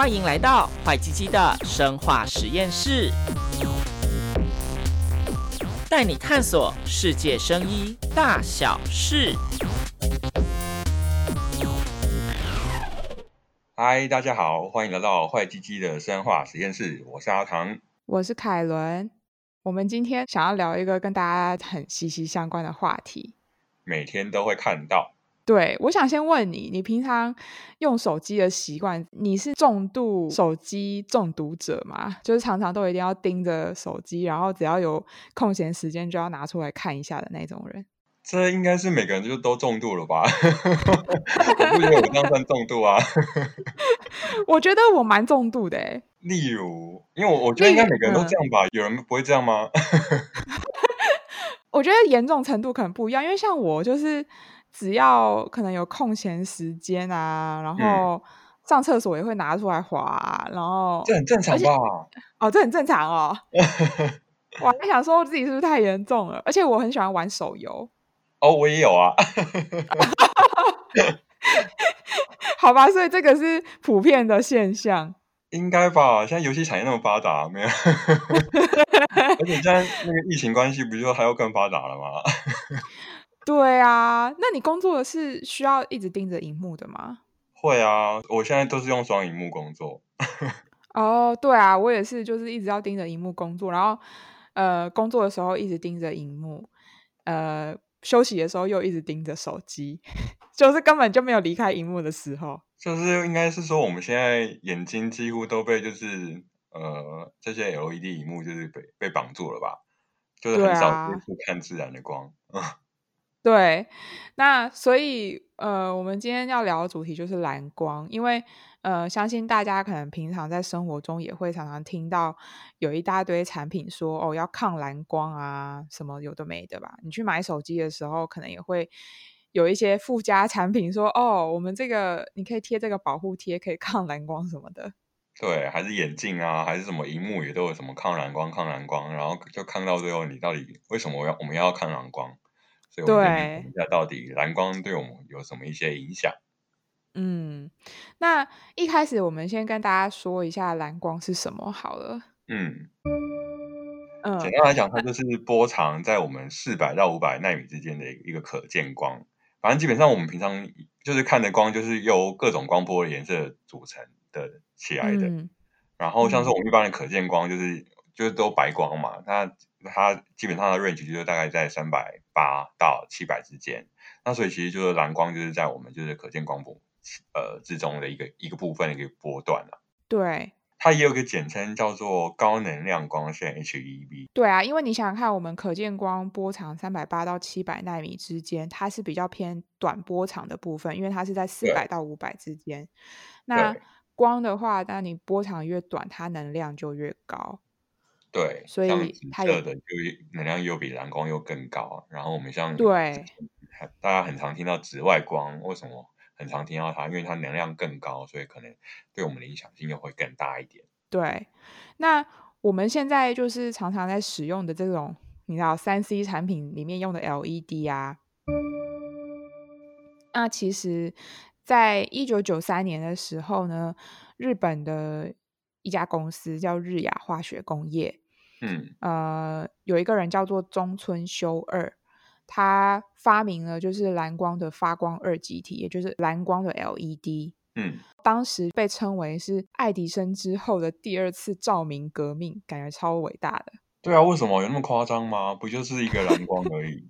欢迎来到坏鸡鸡的生化实验室，带你探索世界生医大小事。嗨，大家好，欢迎来到坏鸡鸡的生化实验室，我是阿唐，我是凯伦。我们今天想要聊一个跟大家很息息相关的话题，每天都会看到。对，我想先问你，你平常用手机的习惯，你是重度手机中毒者吗？就是常常都一定要盯着手机，然后只要有空闲时间就要拿出来看一下的那种人？这应该是每个人就都重度了吧？我不觉得我这样算重度啊。我觉得我蛮重度的诶。例如，因为我我觉得应该每个人都这样吧？有人不会这样吗？我觉得严重程度可能不一样，因为像我就是。只要可能有空闲时间啊，然后上厕所也会拿出来滑，啊，然后这很正常吧？哦，这很正常哦。我还想说自己是不是太严重了？而且我很喜欢玩手游。哦，我也有啊。好吧，所以这个是普遍的现象。应该吧？现在游戏产业那么发达，没有？而且现在那个疫情关系，不就还要更发达了吗？对啊，那你工作的是需要一直盯着荧幕的吗？会啊，我现在都是用双荧幕工作。哦，对啊，我也是，就是一直要盯着荧幕工作，然后呃，工作的时候一直盯着荧幕，呃，休息的时候又一直盯着手机，就是根本就没有离开荧幕的时候。就是应该是说，我们现在眼睛几乎都被就是呃这些 LED 荧幕就是被被绑住了吧？就是很少接触看自然的光。对，那所以呃，我们今天要聊的主题就是蓝光，因为呃，相信大家可能平常在生活中也会常常听到有一大堆产品说哦要抗蓝光啊，什么有的没的吧？你去买手机的时候，可能也会有一些附加产品说哦，我们这个你可以贴这个保护贴，可以抗蓝光什么的。对，还是眼镜啊，还是什么荧幕也都有什么抗蓝光、抗蓝光，然后就看到最后，你到底为什么要我们要抗蓝光？对，一下到底蓝光对我们有什么一些影响？嗯，那一开始我们先跟大家说一下蓝光是什么好了。嗯嗯，简单来讲，它就是波长在我们四百到五百纳米之间的一个可见光。反正基本上我们平常就是看的光，就是由各种光波的颜色组成的起来的。嗯、然后像是我们一般的可见光，就是、嗯、就是都白光嘛，它。它基本上的 range 就是大概在三百八到七百之间，那所以其实就是蓝光就是在我们就是可见光谱呃之中的一个一个部分的一个波段了。对，它也有个简称叫做高能量光线 （HEB）。对啊，因为你想想看，我们可见光波长三百八到七百纳米之间，它是比较偏短波长的部分，因为它是在四百到五百之间。那光的话，那你波长越短，它能量就越高。对，所以它的就能量又比蓝光又更高。然后我们像对，大家很常听到紫外光，为什么很常听到它？因为它能量更高，所以可能对我们的影响性又会更大一点。对，那我们现在就是常常在使用的这种，你知道三 C 产品里面用的 LED 啊，那其实，在一九九三年的时候呢，日本的。一家公司叫日亚化学工业，嗯，呃，有一个人叫做中村修二，他发明了就是蓝光的发光二极体，也就是蓝光的 LED，嗯，当时被称为是爱迪生之后的第二次照明革命，感觉超伟大的。对啊，为什么有那么夸张吗？不就是一个蓝光而已。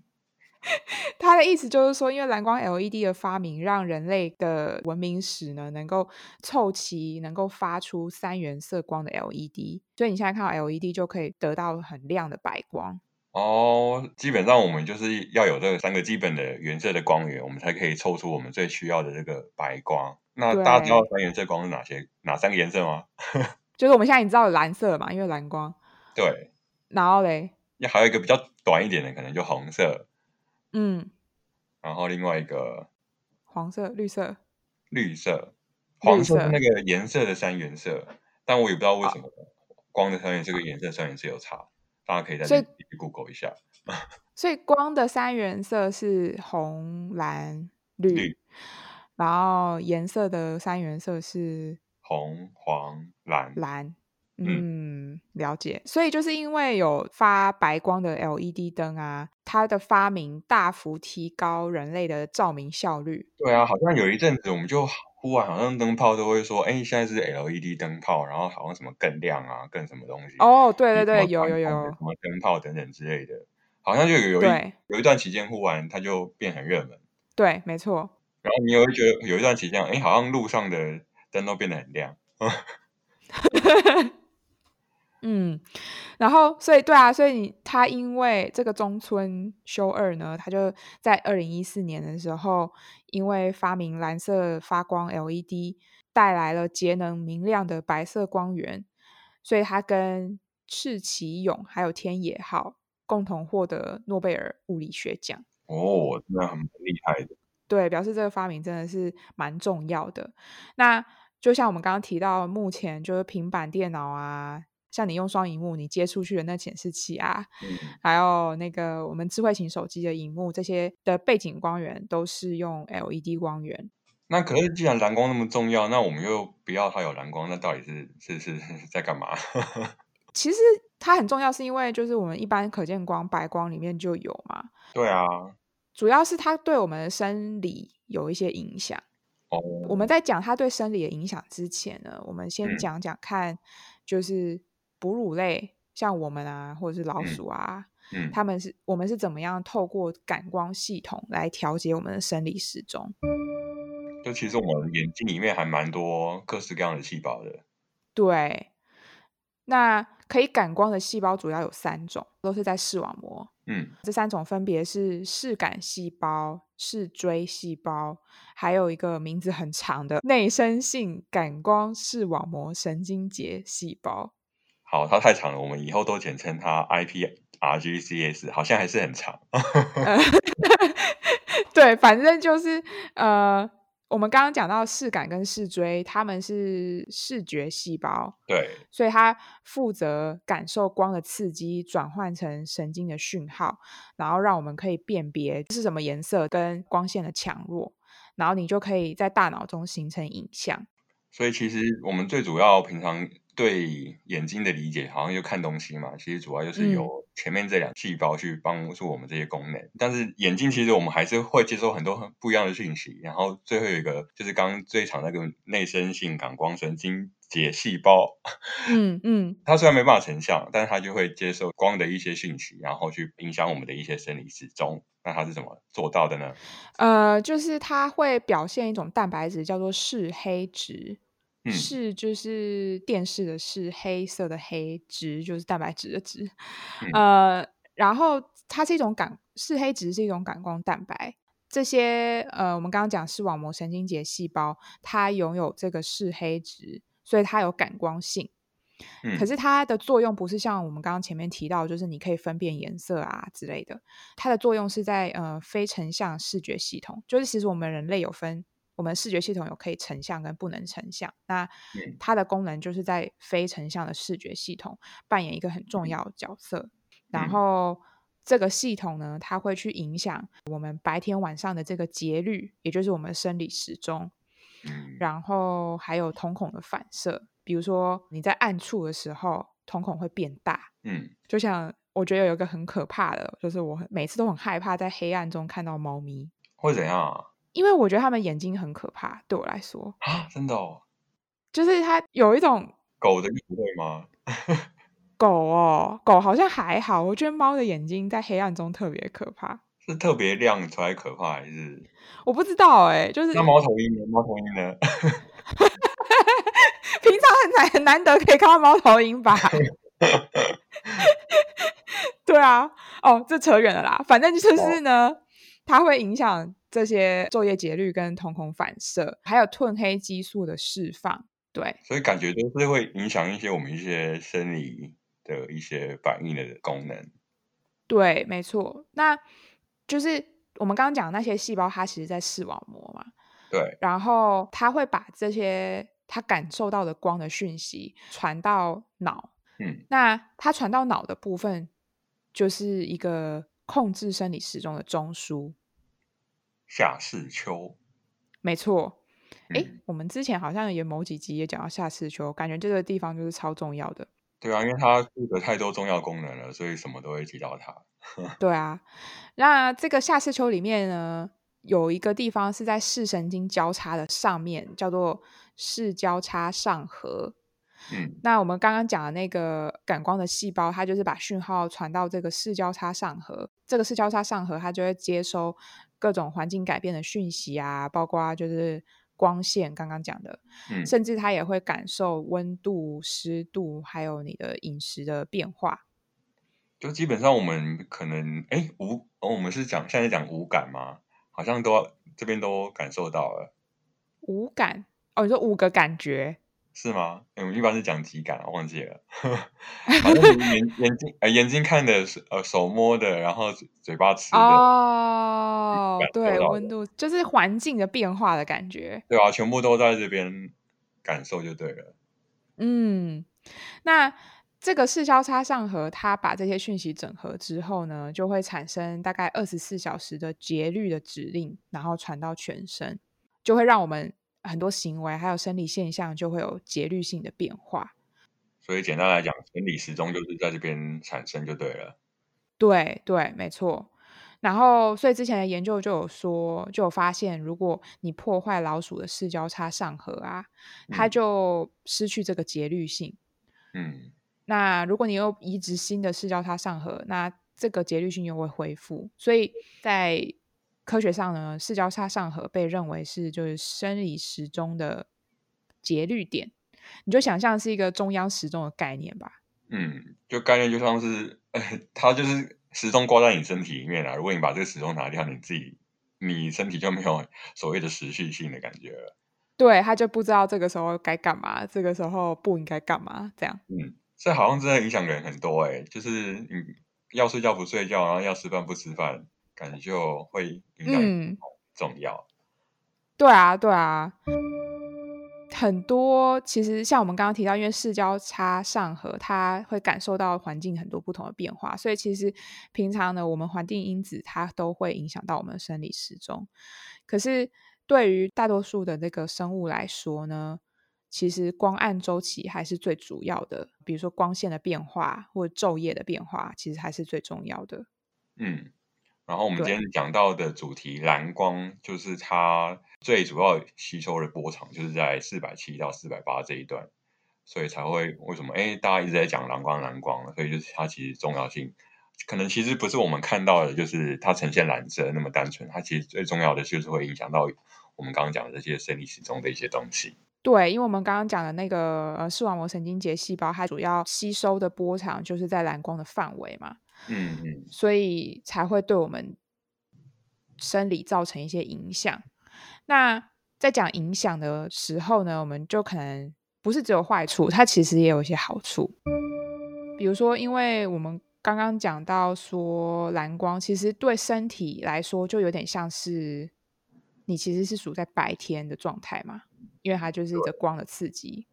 他的意思就是说，因为蓝光 LED 的发明，让人类的文明史呢能够凑齐，能够发出三原色光的 LED，所以你现在看到 LED 就可以得到很亮的白光。哦，基本上我们就是要有这三个基本的原色的光源，我们才可以凑出我们最需要的这个白光。那大家知道三原色光是哪些？哪三个颜色吗？就是我们现在已经知道蓝色嘛，因为蓝光。对。然后嘞？那还有一个比较短一点的，可能就红色。嗯，然后另外一个黄色、绿色、绿色、黄色是那个颜色的三原色，但我也不知道为什么光的三原色跟颜色三原色有差，大家可以在这里 Google 一下。所以光的三原色是红、蓝、绿，绿，然后颜色的三原色是红、黄、蓝。蓝。嗯，了解。所以就是因为有发白光的 LED 灯啊，它的发明大幅提高人类的照明效率。对啊，好像有一阵子我们就忽然好像灯泡都会说，哎，现在是 LED 灯泡，然后好像什么更亮啊，更什么东西。哦，对对对，有有有什么灯泡等等之类的，好像就有有一有一段期间忽然它就变很热门。对，没错。然后你也会觉得有一段期间，哎，好像路上的灯都变得很亮。嗯，然后所以对啊，所以他因为这个中村修二呢，他就在二零一四年的时候，因为发明蓝色发光 LED，带来了节能明亮的白色光源，所以他跟赤崎勇还有天野浩共同获得诺贝尔物理学奖。哦，真的很厉害的。对，表示这个发明真的是蛮重要的。那就像我们刚刚提到，目前就是平板电脑啊。像你用双荧幕，你接出去的那显示器啊，嗯、还有那个我们智慧型手机的荧幕，这些的背景光源都是用 LED 光源。那可是，既然蓝光那么重要，那我们又不要它有蓝光，那到底是是是在干嘛？其实它很重要，是因为就是我们一般可见光白光里面就有嘛。对啊，主要是它对我们的生理有一些影响。哦，我们在讲它对生理的影响之前呢，我们先讲讲看，就是。嗯哺乳类像我们啊，或者是老鼠啊，嗯，嗯，他们是我们是怎么样透过感光系统来调节我们的生理时钟？就其实我们眼睛里面还蛮多各式各样的细胞的。对，那可以感光的细胞主要有三种，都是在视网膜。嗯，这三种分别是视感细胞、视锥细胞，还有一个名字很长的内生性感光视网膜神经节细胞。好，它太长了，我们以后都简称它 IPRGCS，好像还是很长。对，反正就是呃，我们刚刚讲到视感跟视锥，它们是视觉细胞，对，所以它负责感受光的刺激，转换成神经的讯号，然后让我们可以辨别是什么颜色跟光线的强弱，然后你就可以在大脑中形成影像。所以其实我们最主要平常。对眼睛的理解，好像就看东西嘛。其实主要就是由前面这两细胞去帮助我们这些功能。嗯、但是眼睛其实我们还是会接收很多很不一样的讯息。然后最后有一个就是刚刚最长那个内生性感光神经节细胞。嗯嗯，它虽然没办法成像，但是它就会接受光的一些讯息，然后去影响我们的一些生理时钟。那它是怎么做到的呢？呃，就是它会表现一种蛋白质，叫做视黑质。视就是电视的视，黑色的黑，质就是蛋白质的质。嗯、呃，然后它是一种感视黑质是一种感光蛋白。这些呃，我们刚刚讲视网膜神经节细胞，它拥有这个视黑质，所以它有感光性。嗯、可是它的作用不是像我们刚刚前面提到，就是你可以分辨颜色啊之类的。它的作用是在呃非成像视觉系统，就是其实我们人类有分。我们视觉系统有可以成像跟不能成像，那它的功能就是在非成像的视觉系统扮演一个很重要的角色。嗯、然后这个系统呢，它会去影响我们白天晚上的这个节律，也就是我们生理时钟。嗯、然后还有瞳孔的反射，比如说你在暗处的时候，瞳孔会变大。嗯，就像我觉得有一个很可怕的，就是我每次都很害怕在黑暗中看到猫咪。会怎样啊？因为我觉得他们眼睛很可怕，对我来说啊，真的哦，就是它有一种狗的不会吗？狗哦，狗好像还好，我觉得猫的眼睛在黑暗中特别可怕，是特别亮才可怕，还是我不知道哎、欸，就是那猫头鹰呢？猫头鹰呢？平常很难很难得可以看到猫头鹰吧？对啊，哦，这扯远了啦，反正就是呢，哦、它会影响。这些昼夜节律跟瞳孔反射，还有褪黑激素的释放，对，所以感觉都是会影响一些我们一些生理的一些反应的功能。对，没错。那就是我们刚刚讲的那些细胞，它其实在视网膜嘛。对。然后它会把这些它感受到的光的讯息传到脑。嗯。那它传到脑的部分，就是一个控制生理时钟的中枢。下视丘，没错。哎、嗯，我们之前好像也某几集也讲到夏视丘，感觉这个地方就是超重要的。对啊，因为它负责太多重要功能了，所以什么都会提到它。对啊，那这个夏视丘里面呢，有一个地方是在视神经交叉的上面，叫做视交叉上核。嗯，那我们刚刚讲的那个感光的细胞，它就是把讯号传到这个视交叉上核。这个视交叉上核，它就会接收各种环境改变的讯息啊，包括就是光线，刚刚讲的，嗯，甚至它也会感受温度、湿度，还有你的饮食的变化。就基本上我们可能，哎，五，哦，我们是讲现在讲五感吗？好像都这边都感受到了。五感？哦，你说五个感觉？是吗？我们一般是讲体感，忘记了。反正眼眼睛呃眼睛看的，呃手摸的，然后嘴巴吃的。哦，对，温度就是环境的变化的感觉。对啊，全部都在这边感受就对了。嗯，那这个视交叉上核，它把这些讯息整合之后呢，就会产生大概二十四小时的节律的指令，然后传到全身，就会让我们。很多行为还有生理现象就会有节律性的变化，所以简单来讲，生理时钟就是在这边产生就对了。对对，没错。然后，所以之前的研究就有说，就有发现，如果你破坏老鼠的视交叉上核啊，它就失去这个节律性。嗯。那如果你又移植新的视交叉上核，那这个节律性又会恢复。所以在科学上呢，视交叉上核被认为是就是生理时钟的节律点，你就想象是一个中央时钟的概念吧。嗯，就概念就像是，它就是时钟挂在你身体里面啊。如果你把这个时钟拿掉，你自己你身体就没有 所谓的时序性的感觉了。对，他就不知道这个时候该干嘛，这个时候不应该干嘛，这样。嗯，这好像真的影响人很多哎，就是你要睡觉不睡觉，然后要吃饭不吃饭。感觉就会影响很重要。嗯，对啊，对啊，很多其实像我们刚刚提到，因为视交叉上核，它会感受到环境很多不同的变化，所以其实平常呢，我们环境因子它都会影响到我们的生理时钟。可是对于大多数的那个生物来说呢，其实光暗周期还是最主要的，比如说光线的变化或昼夜的变化，其实还是最重要的。嗯。然后我们今天讲到的主题蓝光，就是它最主要吸收的波长，就是在四百七到四百八这一段，所以才会为什么哎，大家一直在讲蓝光蓝光，所以就是它其实重要性，可能其实不是我们看到的，就是它呈现蓝色那么单纯，它其实最重要的就是会影响到我们刚刚讲的这些生理时钟的一些东西。对，因为我们刚刚讲的那个呃视网膜神经节细胞，它主要吸收的波长就是在蓝光的范围嘛。嗯嗯，所以才会对我们生理造成一些影响。那在讲影响的时候呢，我们就可能不是只有坏处，它其实也有一些好处。比如说，因为我们刚刚讲到说蓝光其实对身体来说就有点像是你其实是处在白天的状态嘛，因为它就是一个光的刺激。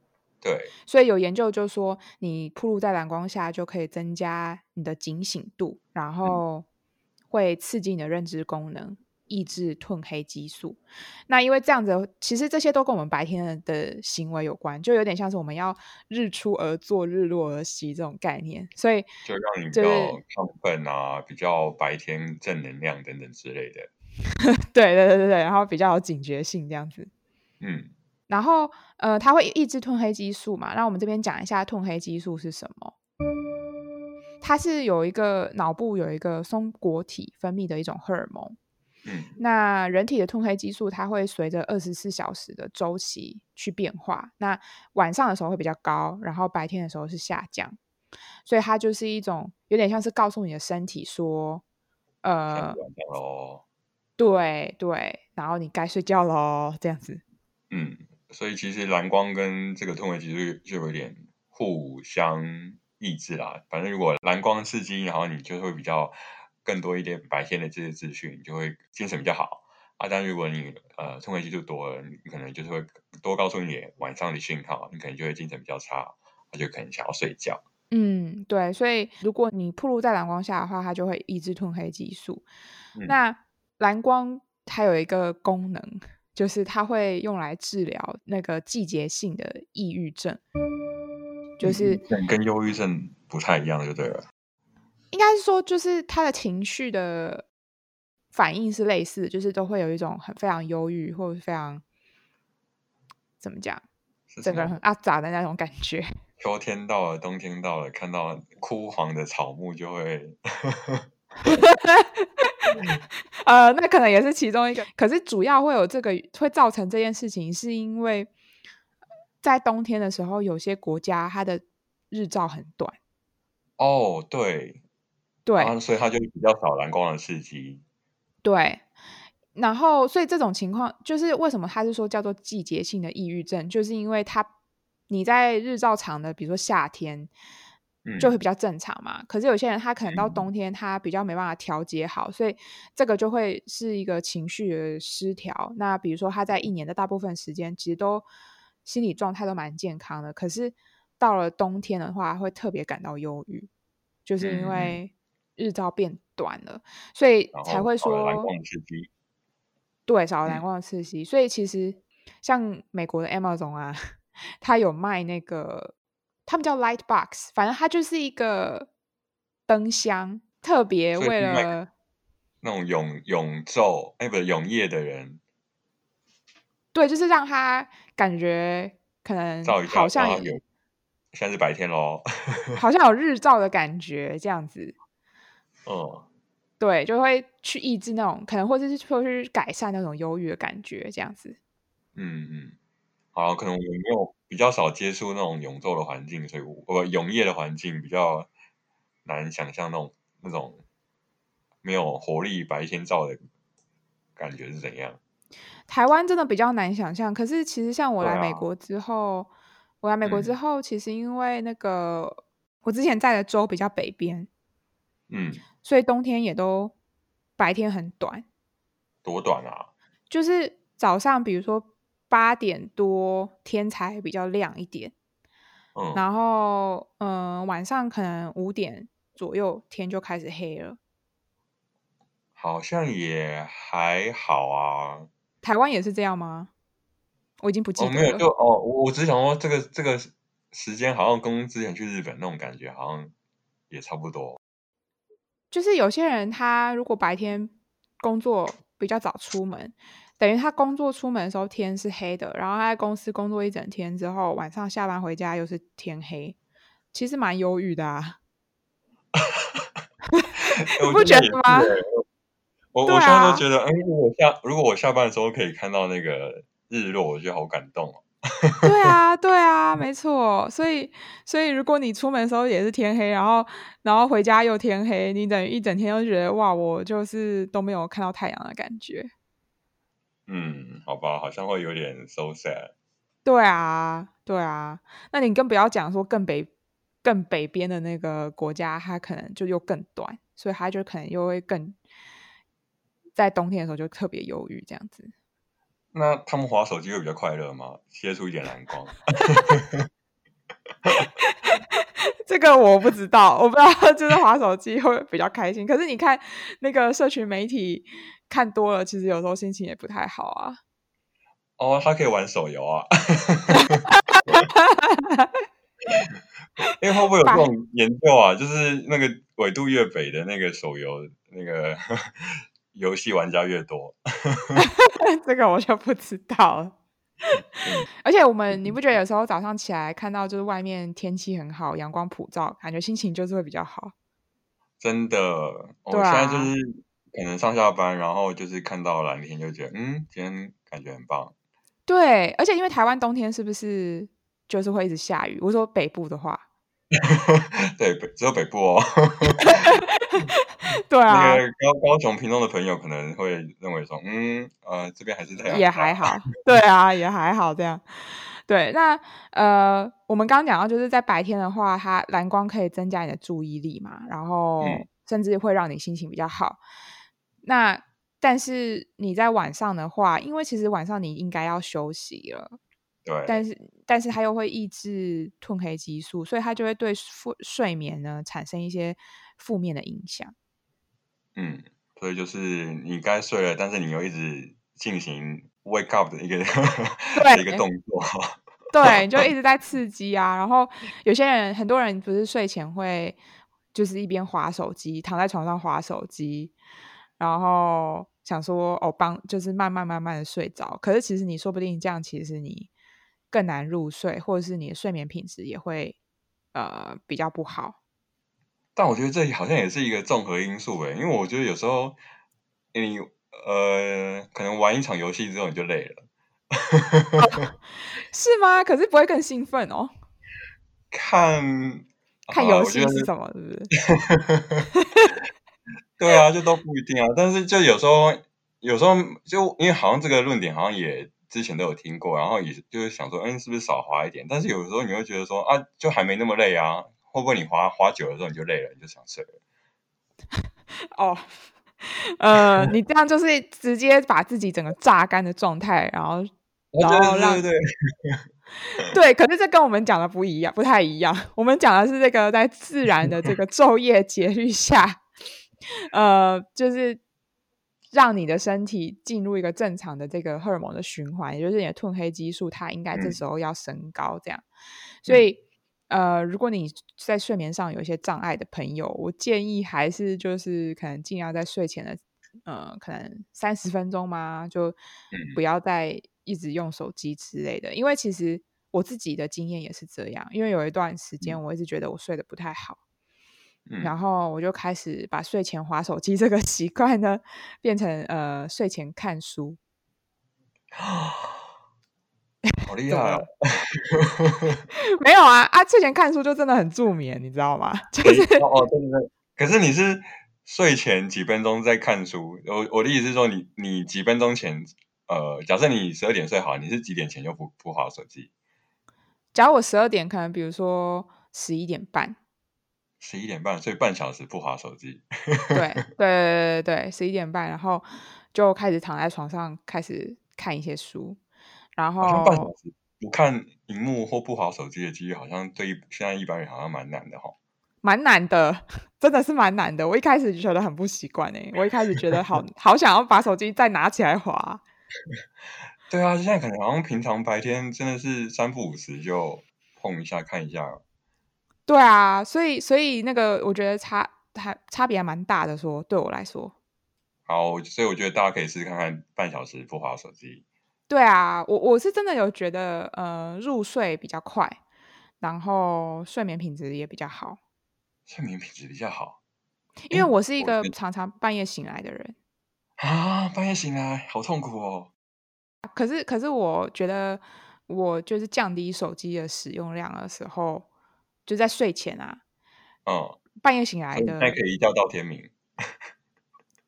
对，所以有研究就说，你暴露在蓝光下就可以增加你的警醒度，然后会刺激你的认知功能，抑制褪黑激素。那因为这样子，其实这些都跟我们白天的行为有关，就有点像是我们要日出而作，日落而息这种概念。所以就让你比较亢奋啊，比较白天正能量等等之类的。对对对对对，然后比较有警觉性这样子。嗯。然后，呃，它会抑制褪黑激素嘛？那我们这边讲一下褪黑激素是什么？它是有一个脑部有一个松果体分泌的一种荷尔蒙。嗯，那人体的褪黑激素它会随着二十四小时的周期去变化。那晚上的时候会比较高，然后白天的时候是下降。所以它就是一种有点像是告诉你的身体说，呃，对对，然后你该睡觉喽，这样子。嗯。所以其实蓝光跟这个褪黑激素就有点互相抑制啦。反正如果蓝光刺激，然后你就会比较更多一点白天的这些资讯，你就会精神比较好啊。但如果你呃褪黑激素多了，你可能就是会多告诉你晚上的讯号，你可能就会精神比较差，他就可能想要睡觉。嗯，对。所以如果你暴露在蓝光下的话，它就会抑制褪黑激素。嗯、那蓝光它有一个功能。就是它会用来治疗那个季节性的抑郁症，就是跟忧郁症不太一样，就对了。应该是说，就是他的情绪的反应是类似，就是都会有一种很非常忧郁，或者非常怎么讲，整个人很阿杂的那种感觉。秋天到了，冬天到了，看到枯黄的草木就会。呃，那可能也是其中一个。可是主要会有这个会造成这件事情，是因为在冬天的时候，有些国家它的日照很短。哦，对，对，啊，所以它就比较少蓝光的刺激。对，然后所以这种情况就是为什么他是说叫做季节性的抑郁症，就是因为它你在日照长的，比如说夏天。就会比较正常嘛，嗯、可是有些人他可能到冬天他比较没办法调节好，嗯、所以这个就会是一个情绪的失调。那比如说他在一年的大部分时间其实都心理状态都蛮健康的，可是到了冬天的话会特别感到忧郁，就是因为日照变短了，嗯、所以才会说蓝光刺激。对，少了蓝光的刺激，嗯、所以其实像美国的 Amazon 啊，它有卖那个。他们叫 Light Box，反正它就是一个灯箱，特别为了那种永永昼哎，不是永夜的人，对，就是让他感觉可能好像有，现在是白天喽，好像有日照的感觉这样子。哦，对，就会去抑制那种可能，或者是说去改善那种忧郁的感觉，这样子。嗯嗯，好，可能我们没有。比较少接触那种永昼的环境，所以我永夜的环境比较难想象那种那种没有活力白天照的感觉是怎样。台湾真的比较难想象，可是其实像我来美国之后，啊、我来美国之后，其实因为那个、嗯、我之前在的州比较北边，嗯，所以冬天也都白天很短。多短啊？就是早上，比如说。八点多天才比较亮一点，嗯，然后嗯、呃，晚上可能五点左右天就开始黑了，好像也还好啊。台湾也是这样吗？我已经不记得了。哦、没有，就哦，我只是想说这个这个时间好像跟之前去日本那种感觉好像也差不多。就是有些人他如果白天工作比较早出门。等于他工作出门的时候天是黑的，然后他在公司工作一整天之后，晚上下班回家又是天黑，其实蛮忧郁的啊。你不觉得吗？我、啊、我现在都觉得，哎，如果我下如果我下班的时候可以看到那个日落，我觉得好感动哦。对啊，对啊，没错。所以所以如果你出门的时候也是天黑，然后然后回家又天黑，你等于一整天都觉得哇，我就是都没有看到太阳的感觉。嗯，好吧，好像会有点 so sad。对啊，对啊，那你更不要讲说更北、更北边的那个国家，它可能就又更短，所以它就可能又会更在冬天的时候就特别忧郁这样子。那他们滑手机会比较快乐吗？接触一点蓝光？这个我不知道，我不知道，就是滑手机会比较开心。可是你看那个社群媒体。看多了，其实有时候心情也不太好啊。哦，他可以玩手游啊。因为会不会有这种研究啊？就是那个纬度越北的那个手游，那个游戏玩家越多。这个我就不知道了。而且我们，你不觉得有时候早上起来看到就是外面天气很好，阳光普照，感觉心情就是会比较好。真的，我、现在就是。可能上下班，然后就是看到蓝天，就觉得嗯，今天感觉很棒。对，而且因为台湾冬天是不是就是会一直下雨？我说北部的话，对，只有北部哦。对啊，那个高高雄、屏东的朋友可能会认为说，嗯，呃，这边还是这样，也还好。对啊，也还好这样。对，那呃，我们刚刚讲到，就是在白天的话，它蓝光可以增加你的注意力嘛，然后甚至会让你心情比较好。那但是你在晚上的话，因为其实晚上你应该要休息了，对。但是但是它又会抑制褪黑激素，所以它就会对睡睡眠呢产生一些负面的影响。嗯，所以就是你该睡了，但是你又一直进行 wake up 的一个对 一个动作。对，你就一 直在刺激啊。然后有些人，很多人不是睡前会就是一边滑手机，躺在床上滑手机，然后想说哦，帮就是慢慢慢慢的睡着。可是其实你说不定这样，其实你更难入睡，或者是你的睡眠品质也会呃比较不好。但我觉得这好像也是一个综合因素诶，因为我觉得有时候你呃可能玩一场游戏之后你就累了。哦，是吗？可是不会更兴奋哦。看看游戏是什么？是不是？对啊，就都不一定啊。但是就有时候，有时候就因为好像这个论点好像也之前都有听过，然后也就是想说，嗯，是不是少滑一点？但是有时候你会觉得说，啊，就还没那么累啊。会不会你滑滑久了之后你就累了，你就想睡了？哦。呃，你这样就是直接把自己整个榨干的状态，然后，然后让对对 对，可是这跟我们讲的不一样，不太一样。我们讲的是这个在自然的这个昼夜节律下，呃，就是让你的身体进入一个正常的这个荷尔蒙的循环，也就是你的褪黑激素，它应该这时候要升高，这样，所以。呃，如果你在睡眠上有一些障碍的朋友，我建议还是就是可能尽量在睡前的，呃，可能三十分钟嘛，就不要再一直用手机之类的。因为其实我自己的经验也是这样，因为有一段时间我一直觉得我睡得不太好，嗯、然后我就开始把睡前划手机这个 习惯呢，变成呃睡前看书。好厉 害啊！没有啊啊！睡前看书就真的很助眠，你知道吗？就是哦哦，对对对。可是你是睡前几分钟在看书，我我的意思是说你，你你几分钟前，呃，假设你十二点睡好，你是几点前就不不划手机？假如我十二点，可能比如说十一点半，十一点半，所以半小时不滑手机。对对对对对，十一点半，然后就开始躺在床上，开始看一些书。然后半小时不看荧幕或不滑手机的几率，好像对现在一般人好像蛮难的哈。蛮难的，真的是蛮难的。我一开始就觉得很不习惯哎，我一开始觉得好好想要把手机再拿起来滑。对啊，现在可能好像平常白天真的是三不五时就碰一下看一下。对啊，所以所以那个我觉得差还差别还蛮大的说，说对我来说。好，所以我觉得大家可以试试看看半小时不滑手机。对啊，我我是真的有觉得，呃，入睡比较快，然后睡眠品质也比较好。睡眠品质比较好，因为我是一个常常半夜醒来的人。啊，半夜醒来好痛苦哦。可是可是我觉得，我就是降低手机的使用量的时候，就在睡前啊，嗯，半夜醒来的，那可以一觉到天明。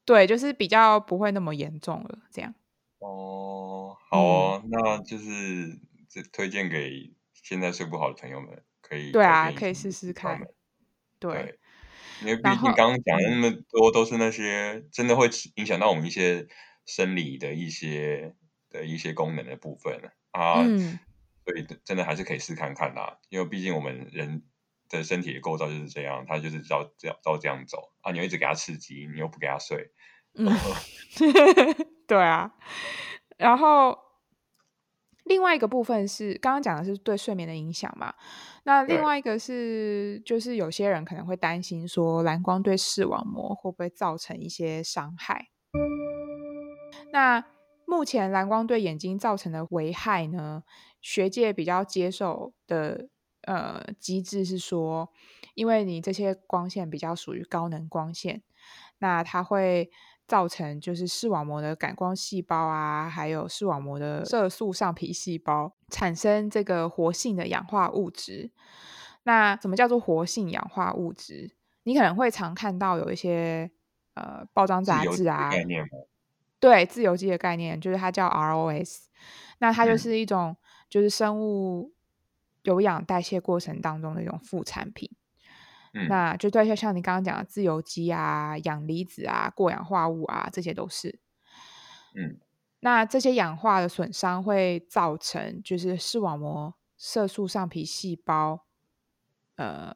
对，就是比较不会那么严重了，这样。哦，好哦，嗯、那就是这推荐给现在睡不好的朋友们，可以对啊，可以试试看。对，对，因为毕竟刚刚讲的那么多都是那些真的会影响到我们一些生理的一些的一些功能的部分啊，嗯、所以真的还是可以试看看啦。因为毕竟我们人的身体的构造就是这样，它就是照这样照这样走啊。你又一直给它刺激，你又不给它睡。嗯，对啊，然后另外一个部分是刚刚讲的是对睡眠的影响嘛，那另外一个是就是有些人可能会担心说蓝光对视网膜会不会造成一些伤害？那目前蓝光对眼睛造成的危害呢，学界比较接受的呃机制是说，因为你这些光线比较属于高能光线，那它会。造成就是视网膜的感光细胞啊，还有视网膜的色素上皮细胞产生这个活性的氧化物质。那什么叫做活性氧化物质？你可能会常看到有一些呃包装杂志啊，对，自由基的概念就是它叫 ROS。那它就是一种就是生物有氧代谢过程当中的一种副产品。那就对，像你刚刚讲的自由基啊、氧离子啊、过氧化物啊，这些都是。嗯，那这些氧化的损伤会造成，就是视网膜色素上皮细胞，呃，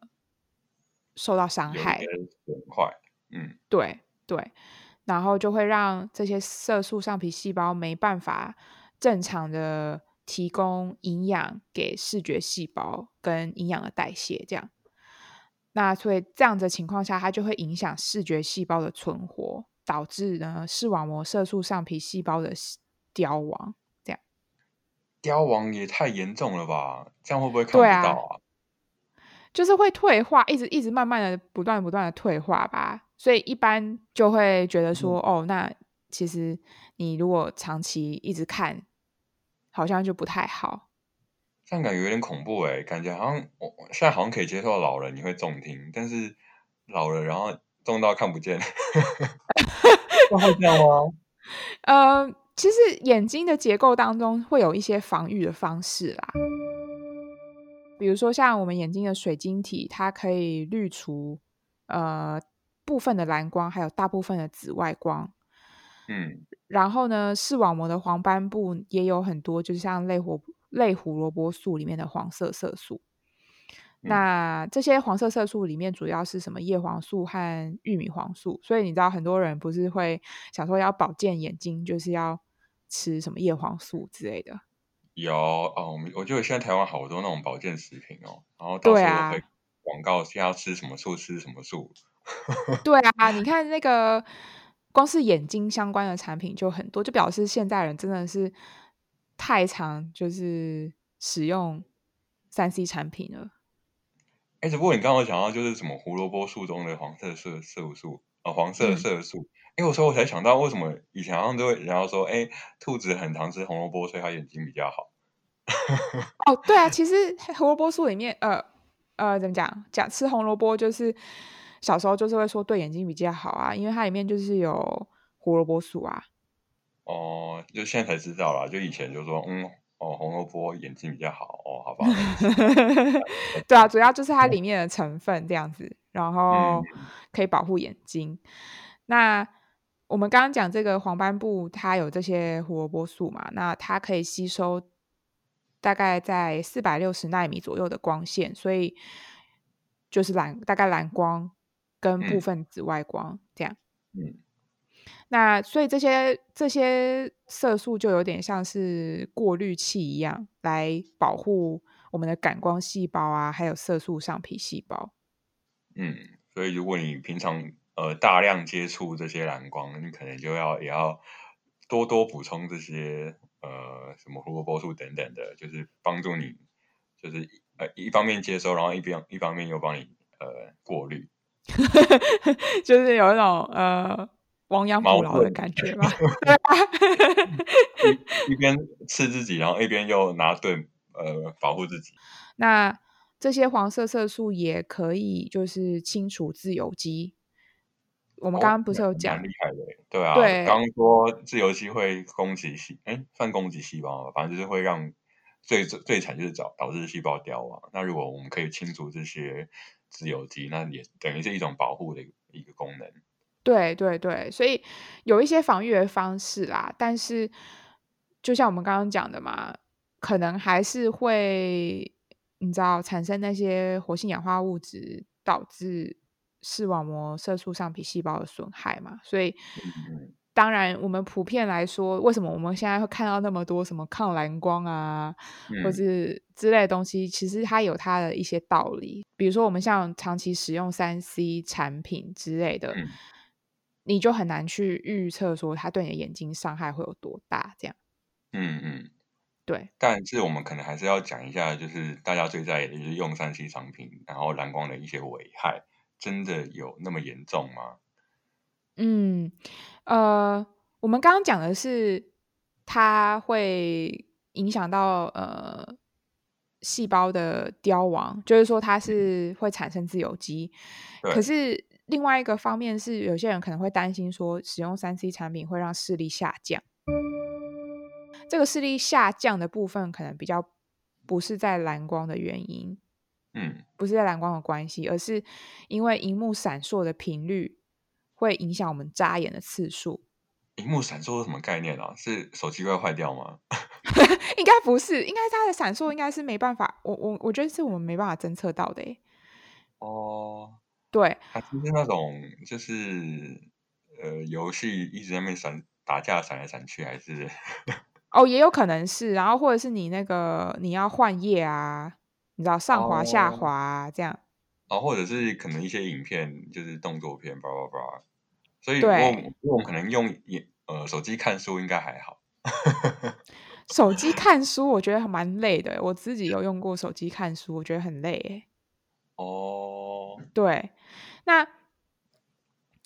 受到伤害。损坏。嗯，对对。然后就会让这些色素上皮细胞没办法正常的提供营养给视觉细胞跟营养的代谢，这样。那所以这样的情况下，它就会影响视觉细胞的存活，导致呢视网膜色素上皮细胞的凋亡。这样，凋亡也太严重了吧？这样会不会看不到啊？啊就是会退化，一直一直慢慢的不断不断的退化吧。所以一般就会觉得说，嗯、哦，那其实你如果长期一直看，好像就不太好。这样感觉有点恐怖哎，感觉好像我现在好像可以接受老人你会重听，但是老人然后重到看不见，会这样吗？呃，其实眼睛的结构当中会有一些防御的方式啦，比如说像我们眼睛的水晶体，它可以滤除呃部分的蓝光，还有大部分的紫外光。嗯，然后呢，视网膜的黄斑部也有很多，就是像类胡。类胡萝卜素里面的黄色色素，嗯、那这些黄色色素里面主要是什么？叶黄素和玉米黄素。所以你知道很多人不是会想说要保健眼睛，就是要吃什么叶黄素之类的。有哦，我觉得现在台湾好多那种保健食品哦，然后到时候会广告是要吃什么素，吃什么素。对啊，你看那个光是眼睛相关的产品就很多，就表示现代人真的是。太常就是使用三 C 产品了。哎、欸，只不过你刚刚讲到就是什么胡萝卜素中的黄色色色素啊、呃，黄色色素。哎、嗯，我说我才想到为什么以前好像都会人家说，哎、欸，兔子很常吃红萝卜，所以它眼睛比较好。哦，对啊，其实胡萝卜素里面，呃呃，怎么讲？讲吃红萝卜就是小时候就是会说对眼睛比较好啊，因为它里面就是有胡萝卜素啊。哦，就现在才知道啦，就以前就说，嗯，哦，红萝卜眼睛比较好，哦，好吧。对啊，主要就是它里面的成分这样子，然后可以保护眼睛。嗯、那我们刚刚讲这个黄斑部，它有这些胡萝卜素嘛，那它可以吸收大概在四百六十纳米左右的光线，所以就是蓝，大概蓝光跟部分紫外光、嗯、这样。嗯。那所以这些这些色素就有点像是过滤器一样，来保护我们的感光细胞啊，还有色素上皮细胞。嗯，所以如果你平常呃大量接触这些蓝光，你可能就要也要多多补充这些呃什么胡萝卜素等等的，就是帮助你，就是呃一方面接收，然后一边一方面又帮你呃过滤，就是有一种呃。亡羊补牢的感觉吧，一边刺自己，然后一边又拿盾呃保护自己。那这些黄色色素也可以就是清除自由基。我们刚刚不是有讲，蛮、哦、厉害的，对啊。对，刚刚说自由基会攻击细，哎，算攻击细胞，反正就是会让最最最惨就是导导致细胞凋亡。那如果我们可以清除这些自由基，那也等于是一种保护的一个功能。对对对，所以有一些防御的方式啦，但是就像我们刚刚讲的嘛，可能还是会你知道产生那些活性氧化物质，导致视网膜色素上皮细胞的损害嘛。所以当然，我们普遍来说，为什么我们现在会看到那么多什么抗蓝光啊，或是之类的东西，其实它有它的一些道理。比如说，我们像长期使用三 C 产品之类的。你就很难去预测说它对你的眼睛伤害会有多大，这样。嗯嗯，对。但是我们可能还是要讲一下，就是大家最在意的就是用三 C 产品，然后蓝光的一些危害，真的有那么严重吗？嗯，呃，我们刚刚讲的是它会影响到呃细胞的凋亡，就是说它是会产生自由基，可是。另外一个方面是，有些人可能会担心说，使用三 C 产品会让视力下降。这个视力下降的部分，可能比较不是在蓝光的原因，嗯，不是在蓝光的关系，而是因为荧幕闪烁的频率会影响我们眨眼的次数。荧幕闪烁是什么概念啊？是手机会坏掉吗？应该不是，应该它的闪烁应该是没办法，我我我觉得是我们没办法侦测到的。哦。对，它就是那种，就是呃游戏一直在那边闪打架闪来闪去，还是？哦，也有可能是，然后或者是你那个你要换页啊，你知道上滑下滑啊这样。哦，或者是可能一些影片就是动作片，叭叭叭。所以我们可能用眼呃手机看书应该还好。手机看书我觉得还蛮累的，我自己有用过手机看书，我觉得很累。哦，对，那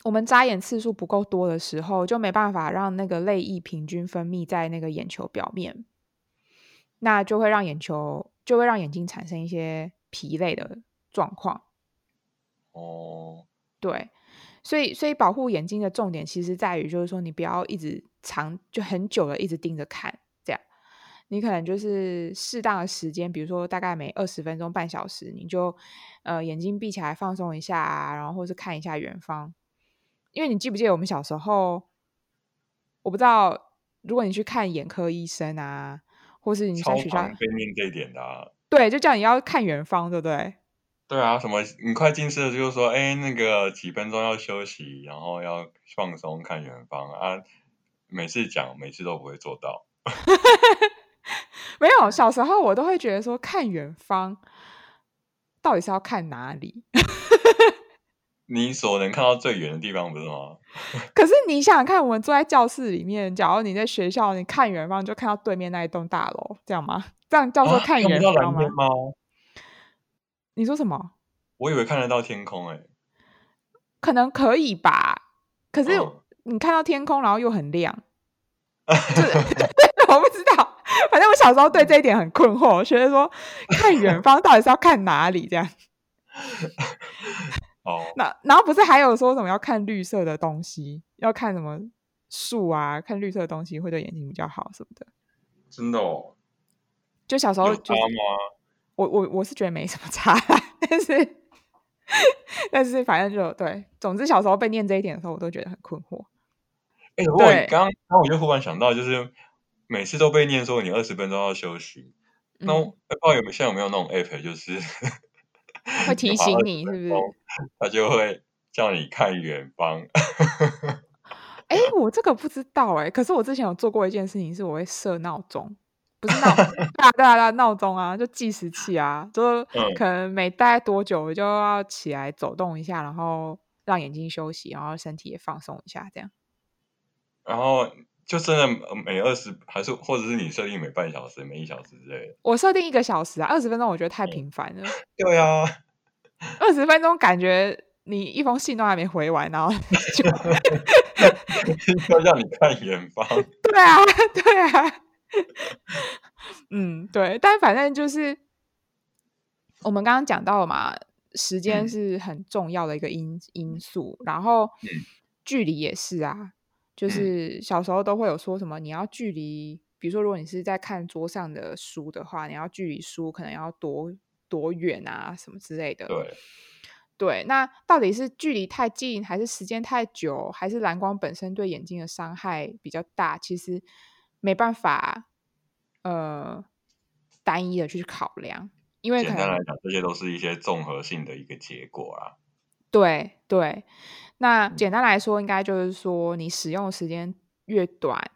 我们眨眼次数不够多的时候，就没办法让那个泪液平均分泌在那个眼球表面，那就会让眼球就会让眼睛产生一些疲累的状况。哦，对。所以，所以保护眼睛的重点其实在于，就是说你不要一直长就很久了，一直盯着看，这样你可能就是适当的时间，比如说大概每二十分钟、半小时，你就呃眼睛闭起来放松一下啊，然后或是看一下远方。因为你记不记得我们小时候，我不知道，如果你去看眼科医生啊，或是你在学校背面这一点的啊，对，就叫你要看远方，对不对？对啊，什么你快近视了，就是说，哎，那个几分钟要休息，然后要放松看远方啊。每次讲，每次都不会做到。没有，小时候我都会觉得说，看远方到底是要看哪里？你所能看到最远的地方，不是吗？可是你想想看，我们坐在教室里面，假如你在学校，你看远方就看到对面那一栋大楼，这样吗？这样叫做看远方吗？啊你说什么？我以为看得到天空诶，可能可以吧。可是你看到天空，然后又很亮，就是 我不知道。反正我小时候对这一点很困惑，我觉得说看远方到底是要看哪里这样。哦，那然后不是还有说什么要看绿色的东西，要看什么树啊？看绿色的东西会对眼睛比较好什么的。真的哦，就小时候就。我我我是觉得没什么差，但是但是反正就对，总之小时候被念这一点的时候，我都觉得很困惑。哎、欸，我刚刚刚我就忽然想到，就是每次都被念说你二十分钟要休息，嗯、那不知道有没有现在有没有那种 app，就是 会提醒你，是不是？他就会叫你看远方。哎、欸，我这个不知道哎、欸，可是我之前有做过一件事情，是我会设闹钟。不是闹，对啊对啊对，闹钟啊，就计时器啊，就可能每大概多久我就要起来走动一下，然后让眼睛休息，然后身体也放松一下，这样。然后就真的每二十，还是或者是你设定每半小时、每一小时之类的？我设定一个小时啊，二十分钟我觉得太频繁了。对啊，二十分钟感觉你一封信都还没回完，然后 就要让你看远方。对啊，对啊。嗯，对，但反正就是我们刚刚讲到了嘛，时间是很重要的一个因因素，然后距离也是啊，就是小时候都会有说什么，你要距离，比如说如果你是在看桌上的书的话，你要距离书可能要多多远啊，什么之类的。对，对，那到底是距离太近，还是时间太久，还是蓝光本身对眼睛的伤害比较大？其实。没办法，呃，单一的去考量，因为简单来讲，这些都是一些综合性的一个结果啊。对对，那简单来说，应该就是说，你使用的时间越短，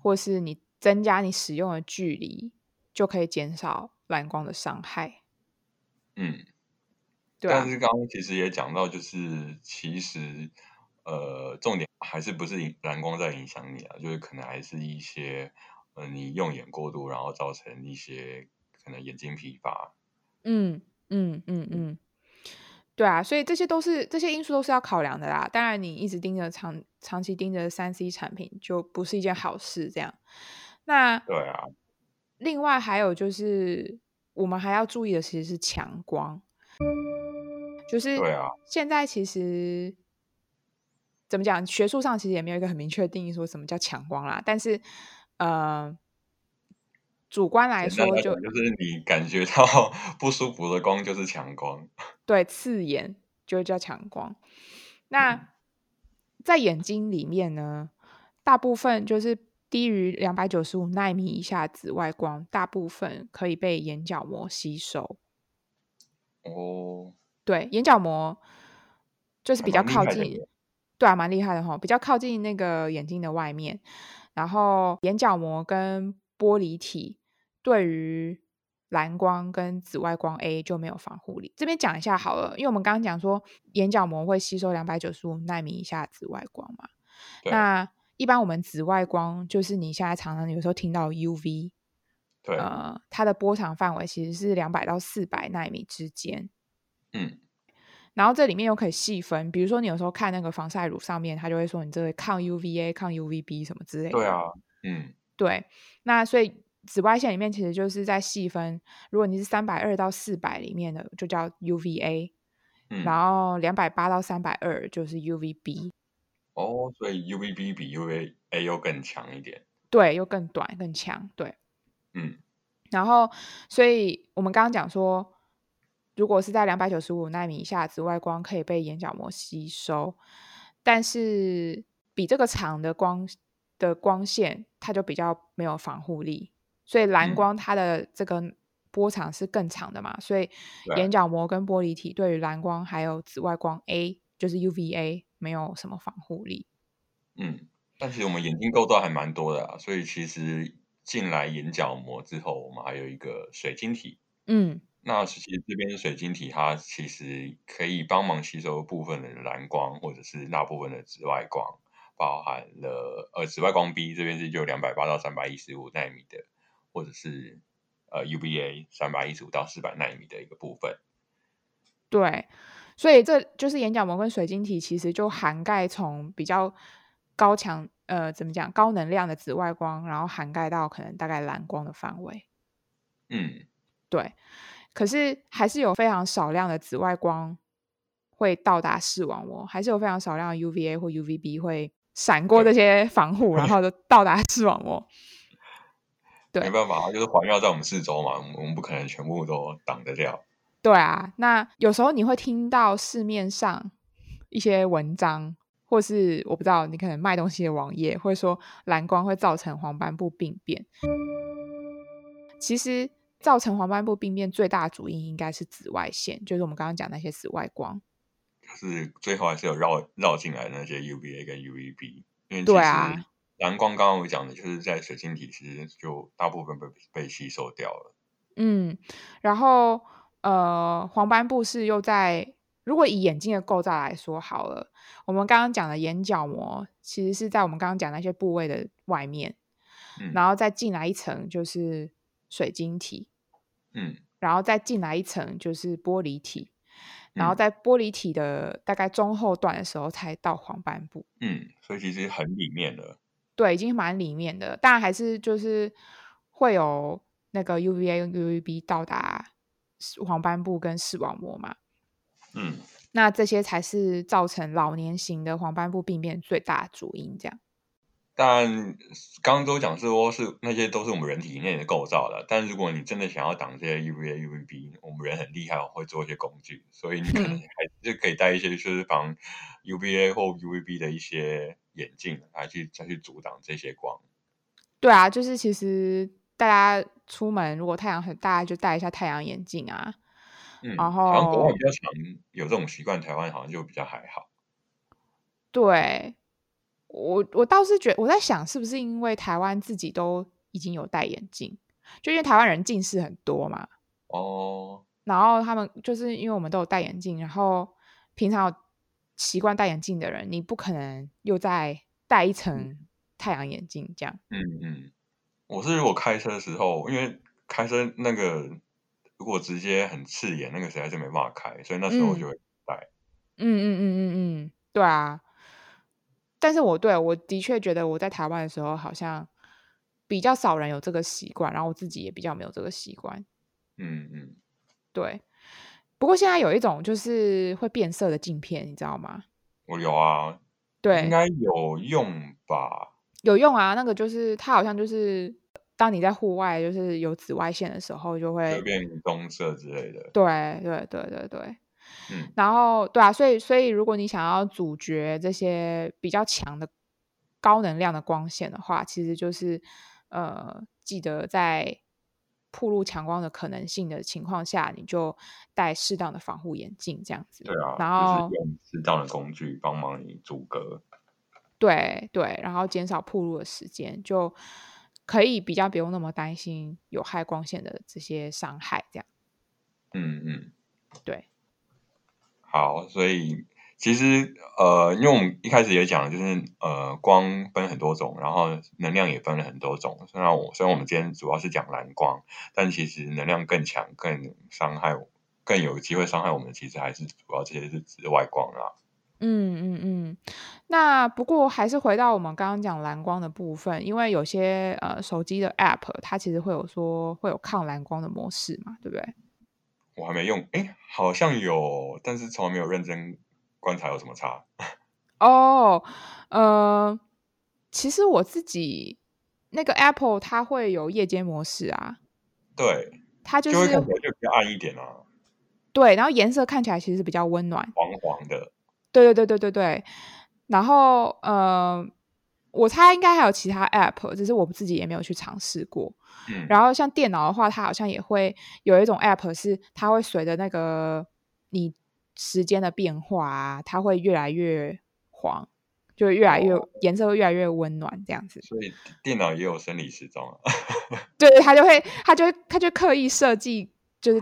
或是你增加你使用的距离，就可以减少蓝光的伤害。嗯，对啊。但是刚刚其实也讲到，就是其实。呃，重点还是不是蓝光在影响你啊？就是可能还是一些呃，你用眼过度，然后造成一些可能眼睛疲乏。嗯嗯嗯嗯，对啊，所以这些都是这些因素都是要考量的啦。当然，你一直盯着长长期盯着三 C 产品，就不是一件好事。这样，那对啊。另外还有就是，我们还要注意的其实是强光，就是对啊，现在其实。怎么讲？学术上其实也没有一个很明确的定义，说什么叫强光啦。但是，呃，主观来说就，就就是你感觉到 不舒服的光就是强光，对，刺眼就叫强光。那、嗯、在眼睛里面呢，大部分就是低于两百九十五纳米以下紫外光，大部分可以被眼角膜吸收。哦，对，眼角膜就是比较靠近。对啊，蛮厉害的哈，比较靠近那个眼睛的外面，然后眼角膜跟玻璃体对于蓝光跟紫外光 A 就没有防护力。这边讲一下好了，因为我们刚刚讲说眼角膜会吸收两百九十五纳米以下紫外光嘛，那一般我们紫外光就是你现在常常有时候听到 UV，对，呃，它的波长范围其实是两百到四百纳米之间，嗯。然后这里面又可以细分，比如说你有时候看那个防晒乳上面，它就会说你这个抗 UVA、抗 UVB 什么之类的。对啊，嗯，对。那所以紫外线里面其实就是在细分，如果你是三百二到四百里面的，就叫 UVA，嗯，然后两百八到三百二就是 UVB。哦，所以 UVB 比 UVA 又更强一点。对，又更短、更强。对，嗯。然后，所以我们刚刚讲说。如果是在两百九十五纳米以下，紫外光可以被眼角膜吸收，但是比这个长的光的光线，它就比较没有防护力。所以蓝光它的这个波长是更长的嘛，嗯、所以眼角膜跟玻璃体对于蓝光还有紫外光 A，就是 UVA，没有什么防护力。嗯，但其实我们眼睛构造还蛮多的啊，所以其实进来眼角膜之后，我们还有一个水晶体。嗯。那其实这边水晶体，它其实可以帮忙吸收部分的蓝光，或者是那部分的紫外光，包含了呃紫外光 B 这边是就两百八到三百一十五纳米的，或者是呃 UVA 三百一十五到四百纳米的一个部分。对，所以这就是眼角膜跟水晶体，其实就涵盖从比较高强呃怎么讲高能量的紫外光，然后涵盖到可能大概蓝光的范围。嗯，对。可是还是有非常少量的紫外光会到达视网膜，还是有非常少量的 UVA 或 UVB 会闪过这些防护，然后就到达视网膜。对，没办法，就是环绕在我们四周嘛，我们不可能全部都挡得掉。对啊，那有时候你会听到市面上一些文章，或是我不知道，你可能卖东西的网页会说蓝光会造成黄斑部病变。其实。造成黄斑部病变最大的主因应该是紫外线，就是我们刚刚讲那些紫外光。可是最后还是有绕绕进来的那些 UVA 跟 UVB，因为对啊，蓝光刚刚我讲的就是在水晶体其实就大部分被被吸收掉了。嗯，然后呃，黄斑部是又在如果以眼睛的构造来说好了，我们刚刚讲的眼角膜其实是在我们刚刚讲那些部位的外面，嗯，然后再进来一层就是。水晶体，嗯，然后再进来一层就是玻璃体，然后在玻璃体的大概中后段的时候才到黄斑部，嗯，所以其实很里面的，对，已经蛮里面的，但还是就是会有那个 UVA 跟 UVB 到达黄斑部跟视网膜嘛，嗯，那这些才是造成老年型的黄斑部病变最大的主因，这样。但刚刚都讲说是那些都是我们人体内的构造的，但如果你真的想要挡这些 UVA、UVB，我们人很厉害，会做一些工具，所以你可能还是可以戴一些就是防 UVA 或 UVB 的一些眼镜来去再去阻挡这些光。对啊，就是其实大家出门如果太阳很大，就戴一下太阳眼镜啊。嗯，然后好像国外比较常有这种习惯，台湾好像就比较还好。对。我我倒是觉得，我在想是不是因为台湾自己都已经有戴眼镜，就因为台湾人近视很多嘛。哦。然后他们就是因为我们都有戴眼镜，然后平常习惯戴眼镜的人，你不可能又再戴一层太阳眼镜这样。嗯嗯。我是如果开车的时候，因为开车那个如果直接很刺眼，那个实在是没办法开，所以那时候我就会戴。嗯嗯嗯嗯嗯，对啊。但是我对我的确觉得我在台湾的时候好像比较少人有这个习惯，然后我自己也比较没有这个习惯。嗯嗯，对。不过现在有一种就是会变色的镜片，你知道吗？我有啊。对，应该有用吧？有用啊，那个就是它好像就是当你在户外就是有紫外线的时候，就会变棕色之类的。对对对对对。嗯，然后对啊，所以所以如果你想要阻绝这些比较强的高能量的光线的话，其实就是呃，记得在曝入强光的可能性的情况下，你就戴适当的防护眼镜，这样子。对啊，然后用适当的工具帮忙你阻隔。对对，然后减少曝入的时间，就可以比较不用那么担心有害光线的这些伤害，这样。嗯嗯，对。好，所以。其实，呃，因为我们一开始也讲了，就是呃，光分很多种，然后能量也分了很多种。虽然我虽然我们今天主要是讲蓝光，但其实能量更强、更伤害、更有机会伤害我们的，其实还是主要这些是紫外光啦。嗯嗯嗯。那不过还是回到我们刚刚讲蓝光的部分，因为有些呃手机的 App 它其实会有说会有抗蓝光的模式嘛，对不对？我还没用，哎，好像有，但是从来没有认真。观察有什么差？哦，呃，其实我自己那个 Apple 它会有夜间模式啊，对，它就是就会看起来就比较暗一点啊，对，然后颜色看起来其实比较温暖，黄黄的，对对对对对对，然后呃，我猜应该还有其他 App，只是我自己也没有去尝试过。嗯，然后像电脑的话，它好像也会有一种 App 是它会随着那个你。时间的变化啊，它会越来越黄，就越来越、哦、颜色会越来越温暖这样子。所以电脑也有生理时钟啊。对，它就会，它就会，它就刻意设计，就是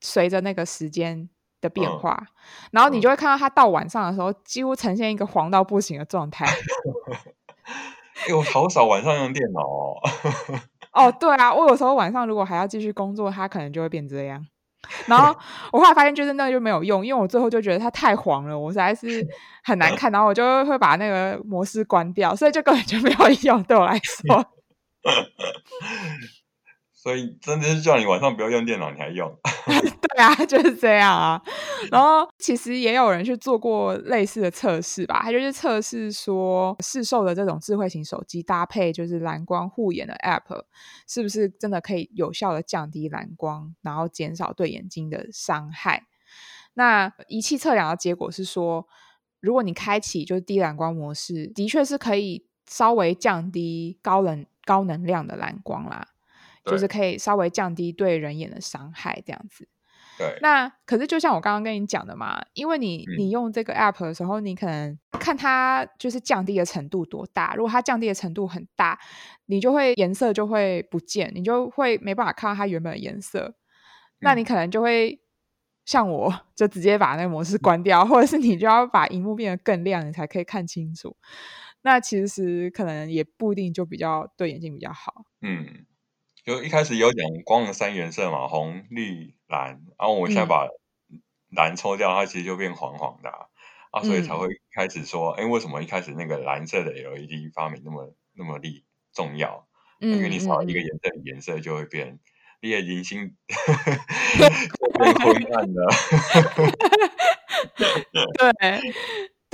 随着那个时间的变化，嗯、然后你就会看到它到晚上的时候，几乎呈现一个黄到不行的状态。哎、欸，我好少晚上用电脑哦。哦，对啊，我有时候晚上如果还要继续工作，它可能就会变这样。然后我后来发现，就是那个就没有用，因为我最后就觉得它太黄了，我实在是很难看，然后我就会把那个模式关掉，所以就根本就没有 用，对我来说。所以真的是叫你晚上不要用电脑，你还用？对啊，就是这样啊。然后其实也有人去做过类似的测试吧，他就是测试说市售的这种智慧型手机搭配就是蓝光护眼的 App，是不是真的可以有效的降低蓝光，然后减少对眼睛的伤害？那仪器测量的结果是说，如果你开启就是低蓝光模式，的确是可以稍微降低高能高能量的蓝光啦。就是可以稍微降低对人眼的伤害，这样子。对。那可是就像我刚刚跟你讲的嘛，因为你你用这个 app 的时候，你可能看它就是降低的程度多大。如果它降低的程度很大，你就会颜色就会不见，你就会没办法看到它原本的颜色。那你可能就会像我，就直接把那个模式关掉，或者是你就要把荧幕变得更亮，你才可以看清楚。那其实可能也不一定就比较对眼睛比较好。嗯。就一开始有讲光的三原色嘛，红、绿、蓝，然后我现在把蓝抽掉，它其实就变黄黄的啊，啊，所以才会开始说，哎，为什么一开始那个蓝色的 LED 发明那么那么厉重要？因为你少一个颜色，颜色就会变，你眼睛心变昏暗的。对。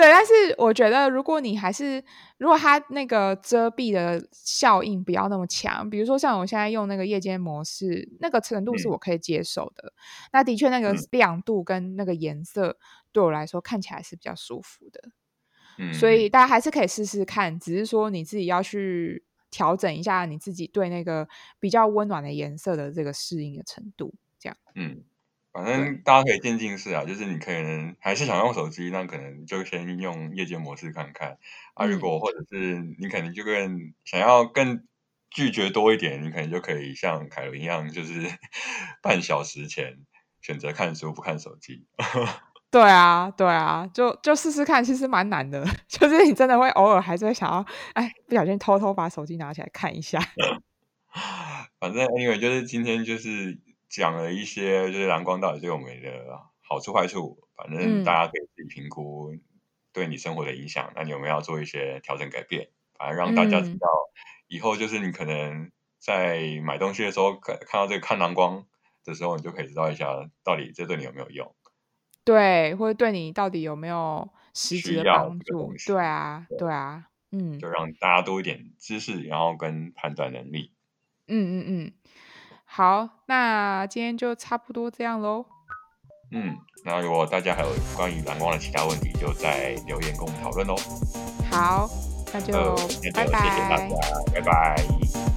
对，但是我觉得，如果你还是如果它那个遮蔽的效应不要那么强，比如说像我现在用那个夜间模式，那个程度是我可以接受的。嗯、那的确，那个亮度跟那个颜色对我来说看起来是比较舒服的。嗯，所以大家还是可以试试看，只是说你自己要去调整一下你自己对那个比较温暖的颜色的这个适应的程度，这样。嗯。反正大家可以渐进式啊，就是你可能还是想用手机，那可能就先用夜间模式看看啊。如果或者是你可能就更想要更拒绝多一点，你可能就可以像凯伦一样，就是 半小时前选择看书不看手机。对啊，对啊，就就试试看，其实蛮难的，就是你真的会偶尔还是会想要，哎，不小心偷偷把手机拿起来看一下。反正 anyway 就是今天就是。讲了一些就是蓝光到底对我们的好处坏处，反正大家可以自己评估对你生活的影响。嗯、那你有没有要做一些调整改变？反正让大家知道，以后就是你可能在买东西的时候看看到这个看蓝光的时候，你就可以知道一下到底这对你有没有用。对，或者对你到底有没有实质的帮助？对啊，对，对啊，嗯，就让大家多一点知识，然后跟判断能力。嗯嗯嗯。好，那今天就差不多这样喽。嗯，那如果大家还有关于蓝光的其他问题，就在留言跟我们讨论喽。好，那就，呃，那就拜拜，谢谢大家，拜拜。